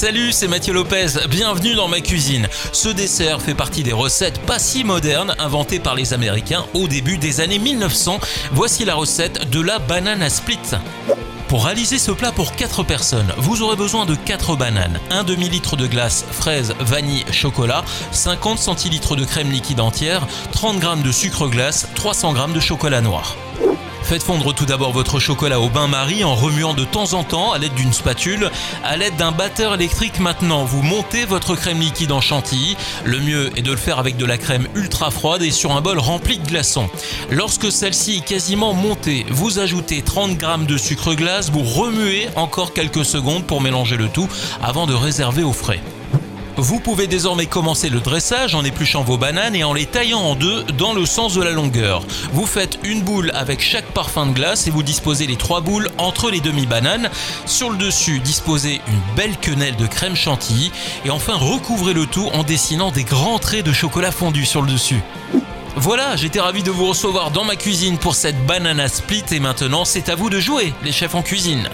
Salut, c'est Mathieu Lopez, bienvenue dans ma cuisine. Ce dessert fait partie des recettes pas si modernes inventées par les Américains au début des années 1900. Voici la recette de la banana split. Pour réaliser ce plat pour 4 personnes, vous aurez besoin de 4 bananes, 1 demi-litre de glace, fraise, vanille, chocolat, 50 centilitres de crème liquide entière, 30 g de sucre glace, 300 g de chocolat noir. Faites fondre tout d'abord votre chocolat au bain-marie en remuant de temps en temps à l'aide d'une spatule. À l'aide d'un batteur électrique maintenant, vous montez votre crème liquide en chantilly. Le mieux est de le faire avec de la crème ultra froide et sur un bol rempli de glaçons. Lorsque celle-ci est quasiment montée, vous ajoutez 30 g de sucre glace, vous remuez encore quelques secondes pour mélanger le tout avant de réserver au frais. Vous pouvez désormais commencer le dressage en épluchant vos bananes et en les taillant en deux dans le sens de la longueur. Vous faites une boule avec chaque parfum de glace et vous disposez les trois boules entre les demi-bananes. Sur le dessus, disposez une belle quenelle de crème chantilly et enfin recouvrez le tout en dessinant des grands traits de chocolat fondu sur le dessus. Voilà, j'étais ravi de vous recevoir dans ma cuisine pour cette banana split et maintenant c'est à vous de jouer, les chefs en cuisine.